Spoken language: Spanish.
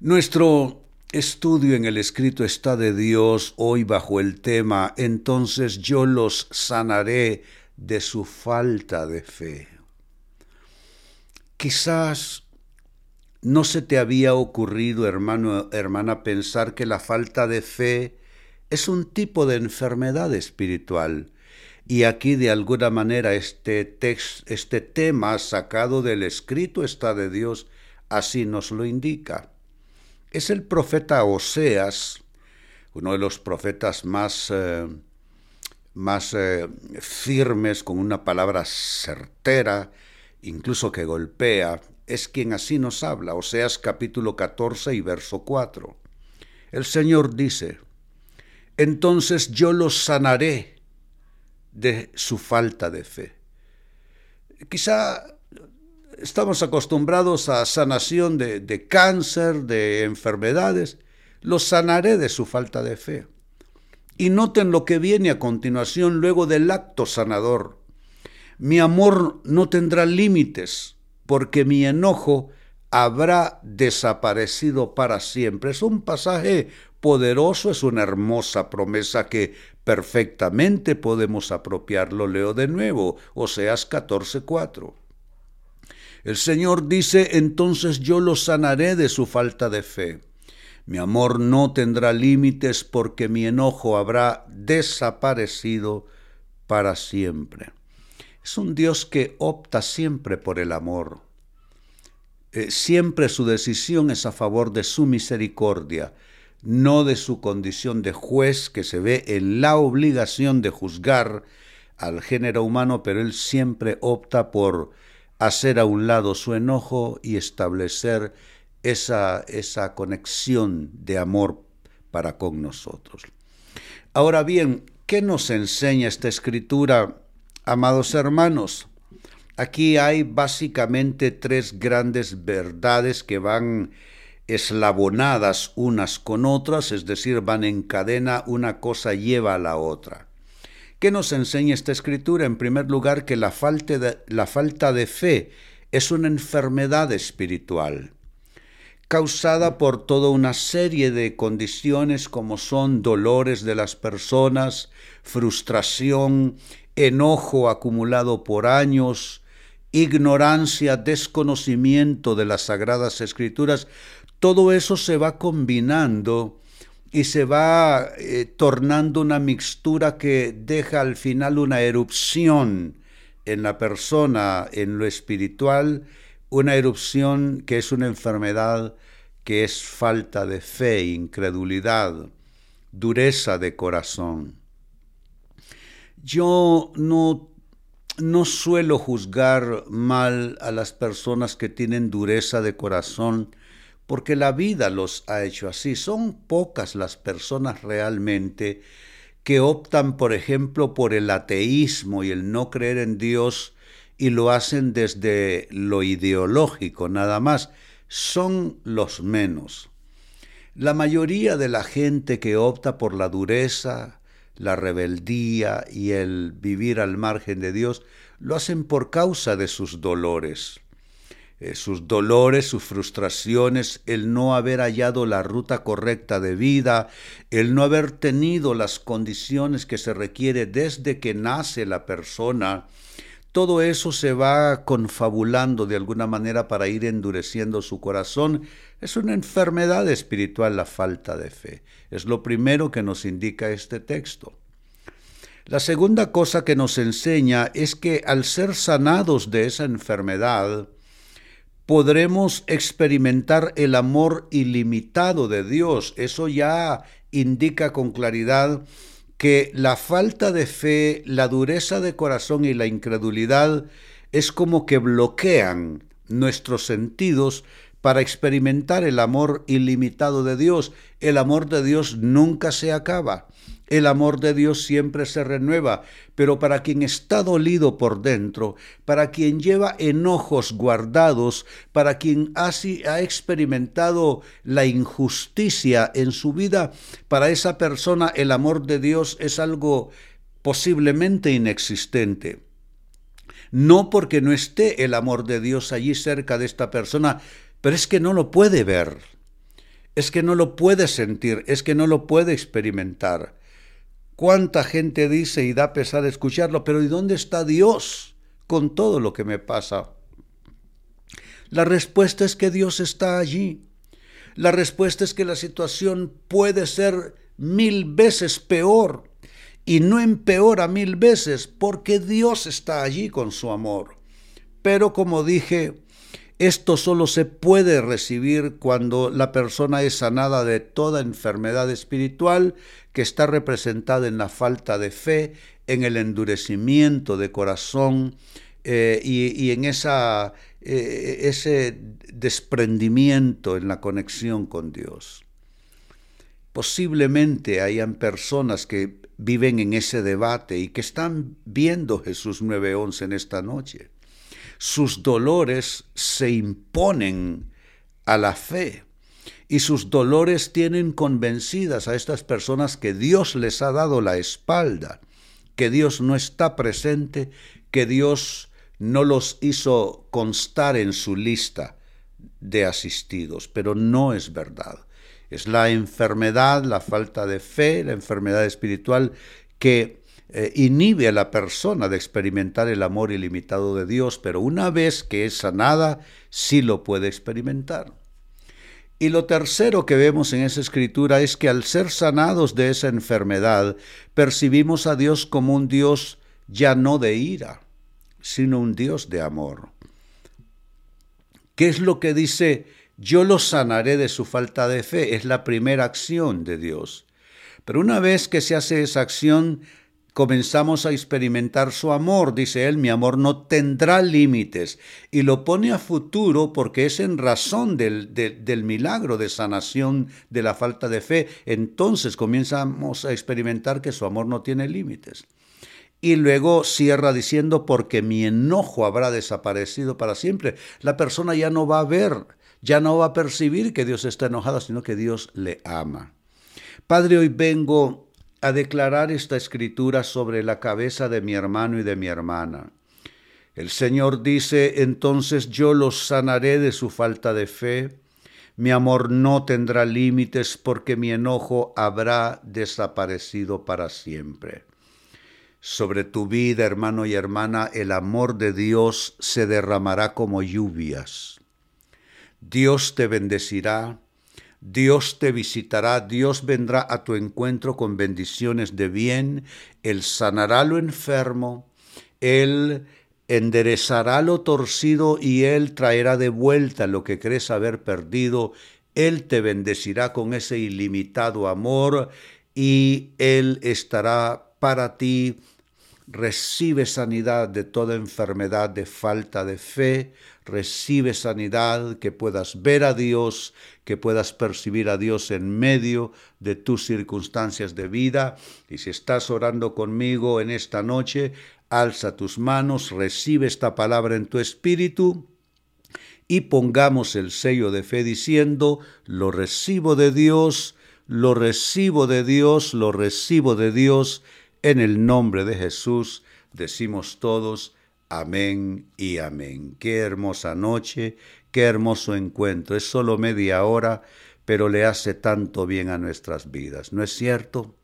Nuestro estudio en el escrito está de Dios hoy bajo el tema Entonces yo los sanaré de su falta de fe. Quizás no se te había ocurrido, hermano, hermana, pensar que la falta de fe es un tipo de enfermedad espiritual. Y aquí de alguna manera este, este tema sacado del escrito está de Dios, así nos lo indica es el profeta Oseas, uno de los profetas más, eh, más eh, firmes, con una palabra certera, incluso que golpea, es quien así nos habla, Oseas capítulo 14 y verso 4. El Señor dice, entonces yo los sanaré de su falta de fe. Quizá estamos acostumbrados a sanación de, cáncer, de enfermedades, los sanaré de su falta de fe. Y noten lo que viene a continuación luego del acto sanador. Mi amor no tendrá límites, porque mi enojo habrá desaparecido para siempre. Es un pasaje poderoso, es una hermosa promesa que perfectamente podemos apropiarlo. Leo de nuevo, Oseas 14:4. El Señor dice, entonces yo lo sanaré de su falta de fe. Mi amor no tendrá límites porque mi enojo habrá desaparecido para siempre. Es un Dios que opta siempre por el amor. Eh, siempre su decisión es a favor de su misericordia, no de su condición de juez que se ve en la obligación de juzgar al género humano, pero él siempre opta por hacer a un lado su enojo y establecer esa, esa conexión de amor para con nosotros. Ahora bien, ¿qué nos enseña esta escritura, amados hermanos? Aquí hay básicamente tres grandes verdades que van eslabonadas unas con otras, es decir, van en cadena, una cosa lleva a la otra. ¿Qué nos enseña esta escritura? En primer lugar, que la falta de, la falta de fe es una enfermedad espiritual causada por toda una serie de condiciones como son dolores de las personas, frustración, enojo acumulado por años, ignorancia, desconocimiento de las sagradas escrituras, todo eso se va combinando y se va eh, tornando una mixtura que deja al final una erupción en la persona, en lo espiritual, una erupción que es una enfermedad que es falta de fe, incredulidad, dureza de corazón. Yo no, no suelo juzgar mal a las personas que tienen dureza de corazón, porque la vida los ha hecho así. Son pocas las personas realmente que optan, por ejemplo, por el ateísmo y el no creer en Dios y lo hacen desde lo ideológico nada más. Son los menos. La mayoría de la gente que opta por la dureza, la rebeldía y el vivir al margen de Dios, lo hacen por causa de sus dolores. Eh, sus dolores, sus frustraciones, el no haber hallado la ruta correcta de vida, el no haber tenido las condiciones que se requiere desde que nace la persona, todo eso se va confabulando de alguna manera para ir endureciendo su corazón. Es una enfermedad espiritual la falta de fe. Es lo primero que nos indica este texto. La segunda cosa que nos enseña es que al ser sanados de esa enfermedad, podremos experimentar el amor ilimitado de Dios. Eso ya indica con claridad que la falta de fe, la dureza de corazón y la incredulidad es como que bloquean nuestros sentidos para experimentar el amor ilimitado de Dios. El amor de Dios nunca se acaba. El amor de Dios siempre se renueva, pero para quien está dolido por dentro, para quien lleva enojos guardados, para quien así ha experimentado la injusticia en su vida, para esa persona el amor de Dios es algo posiblemente inexistente. No porque no esté el amor de Dios allí cerca de esta persona, pero es que no lo puede ver, es que no lo puede sentir, es que no lo puede experimentar. ¿Cuánta gente dice y da pesar escucharlo, pero ¿y dónde está Dios con todo lo que me pasa? La respuesta es que Dios está allí. La respuesta es que la situación puede ser mil veces peor y no empeora mil veces porque Dios está allí con su amor. Pero como dije, esto solo se puede recibir cuando la persona es sanada de toda enfermedad espiritual que está representada en la falta de fe, en el endurecimiento de corazón eh, y, en eh, ese desprendimiento en la conexión con Dios. Posiblemente hayan personas que viven en ese debate y que están viendo Jesús 9:11 en esta noche. Sus dolores se imponen a la fe y sus dolores tienen convencidas a estas personas que Dios les ha dado la espalda, que Dios no está presente, que Dios no los hizo constar en su lista de asistidos, pero no es verdad. Es la enfermedad, la falta de fe, la enfermedad espiritual que eh, inhibe a la persona de experimentar el amor ilimitado de Dios, pero una vez que es sanada, sí lo puede experimentar. Y lo tercero que vemos en esa escritura es que al ser sanados de esa enfermedad, percibimos a Dios como un Dios ya no de ira, sino un Dios de amor. ¿Qué es lo que dice yo lo sanaré de su falta de fe. Es la primera acción de Dios. Pero una vez que se hace esa acción, comenzamos a experimentar su amor. Dice él, mi amor no tendrá límites. Y lo pone a futuro porque es en razón del, del, milagro de sanación de la falta de fe. Entonces comenzamos a experimentar que su amor no tiene límites. Y luego cierra diciendo, porque mi enojo habrá desaparecido para siempre. La persona ya no va a ver ya no va a percibir que Dios está enojado, sino que Dios le ama. Padre, hoy vengo a declarar esta escritura sobre la cabeza de mi hermano y de mi hermana. El Señor dice, entonces yo los sanaré de su falta de fe. Mi amor no tendrá límites porque mi enojo habrá desaparecido para siempre. Sobre tu vida, hermano y hermana, el amor de Dios se derramará como lluvias. Dios te bendecirá, Dios te visitará, Dios vendrá a tu encuentro con bendiciones de bien, Él sanará lo enfermo, Él enderezará lo torcido y Él traerá de vuelta lo que crees haber perdido, Él te bendecirá con ese ilimitado amor y Él estará para ti recibe sanidad de toda enfermedad de falta de fe, recibe sanidad, que puedas ver a Dios, que puedas percibir a Dios en medio de tus circunstancias de vida. Y si estás orando conmigo en esta noche, alza tus manos, recibe esta palabra en tu espíritu y pongamos el sello de fe diciendo, lo recibo de Dios, lo recibo de Dios, lo recibo de Dios en el nombre de Jesús decimos todos, amén y amén. Qué hermosa noche, qué hermoso encuentro. Es solo media hora, pero le hace tanto bien a nuestras vidas, ¿no es cierto?